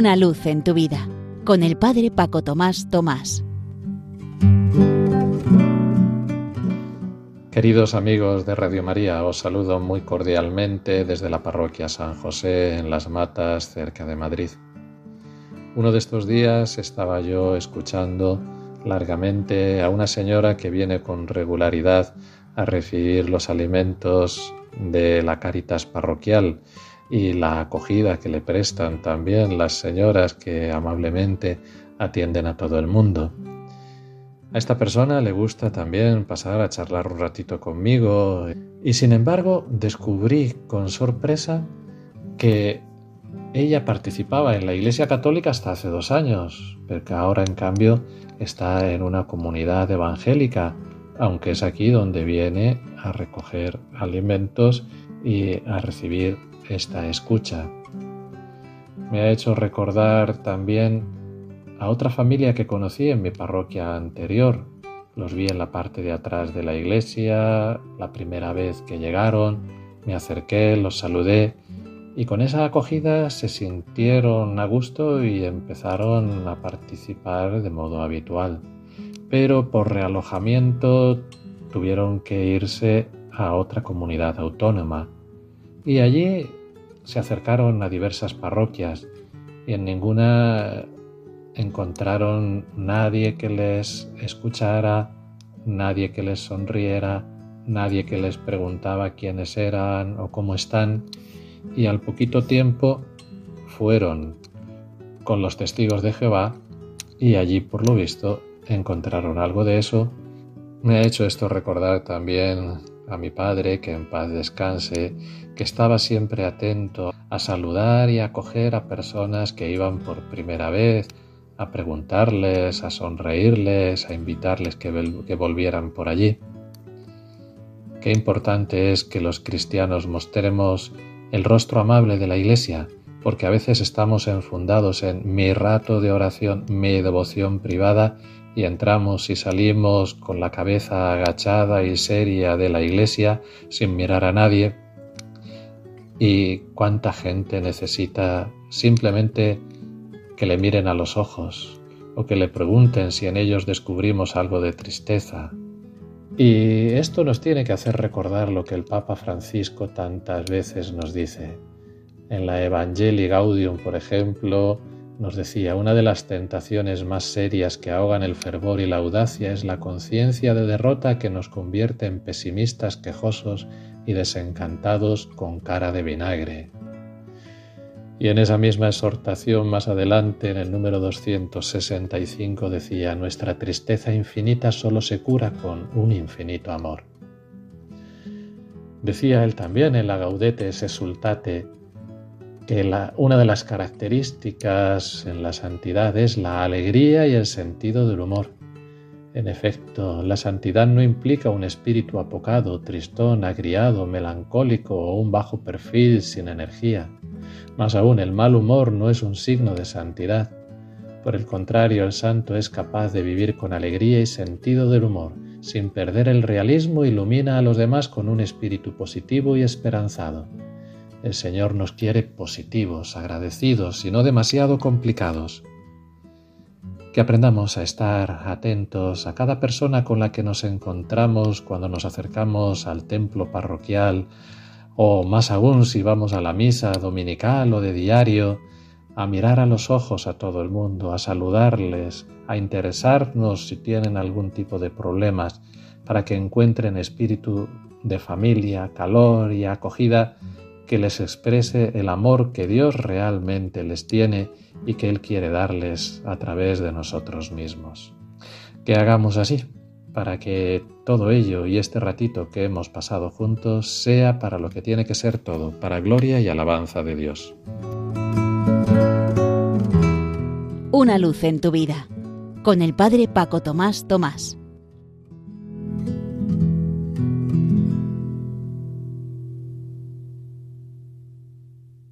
Una luz en tu vida con el Padre Paco Tomás Tomás. Queridos amigos de Radio María, os saludo muy cordialmente desde la parroquia San José en Las Matas, cerca de Madrid. Uno de estos días estaba yo escuchando largamente a una señora que viene con regularidad a recibir los alimentos de la Caritas parroquial y la acogida que le prestan también las señoras que amablemente atienden a todo el mundo. A esta persona le gusta también pasar a charlar un ratito conmigo y sin embargo descubrí con sorpresa que ella participaba en la Iglesia Católica hasta hace dos años, pero que ahora en cambio está en una comunidad evangélica, aunque es aquí donde viene a recoger alimentos y a recibir esta escucha. Me ha hecho recordar también a otra familia que conocí en mi parroquia anterior. Los vi en la parte de atrás de la iglesia, la primera vez que llegaron, me acerqué, los saludé y con esa acogida se sintieron a gusto y empezaron a participar de modo habitual. Pero por realojamiento tuvieron que irse a otra comunidad autónoma y allí se acercaron a diversas parroquias y en ninguna encontraron nadie que les escuchara, nadie que les sonriera, nadie que les preguntaba quiénes eran o cómo están y al poquito tiempo fueron con los testigos de Jehová y allí por lo visto encontraron algo de eso. Me ha hecho esto recordar también a mi padre, que en paz descanse, que estaba siempre atento a saludar y acoger a personas que iban por primera vez, a preguntarles, a sonreírles, a invitarles que, que volvieran por allí. Qué importante es que los cristianos mostremos el rostro amable de la Iglesia, porque a veces estamos enfundados en mi rato de oración, mi devoción privada, y entramos y salimos con la cabeza agachada y seria de la iglesia sin mirar a nadie. Y cuánta gente necesita simplemente que le miren a los ojos o que le pregunten si en ellos descubrimos algo de tristeza. Y esto nos tiene que hacer recordar lo que el Papa Francisco tantas veces nos dice. En la Evangelii Gaudium, por ejemplo, nos decía, una de las tentaciones más serias que ahogan el fervor y la audacia es la conciencia de derrota que nos convierte en pesimistas quejosos y desencantados con cara de vinagre. Y en esa misma exhortación más adelante, en el número 265, decía, nuestra tristeza infinita solo se cura con un infinito amor. Decía él también en la Gaudete Sesultate, una de las características en la santidad es la alegría y el sentido del humor. En efecto, la santidad no implica un espíritu apocado, tristón, agriado, melancólico o un bajo perfil sin energía. Más aún, el mal humor no es un signo de santidad. Por el contrario, el santo es capaz de vivir con alegría y sentido del humor. Sin perder el realismo, ilumina a los demás con un espíritu positivo y esperanzado. El Señor nos quiere positivos, agradecidos y no demasiado complicados. Que aprendamos a estar atentos a cada persona con la que nos encontramos cuando nos acercamos al templo parroquial o más aún si vamos a la misa dominical o de diario, a mirar a los ojos a todo el mundo, a saludarles, a interesarnos si tienen algún tipo de problemas, para que encuentren espíritu de familia, calor y acogida que les exprese el amor que Dios realmente les tiene y que Él quiere darles a través de nosotros mismos. Que hagamos así, para que todo ello y este ratito que hemos pasado juntos sea para lo que tiene que ser todo, para gloria y alabanza de Dios. Una luz en tu vida, con el Padre Paco Tomás Tomás.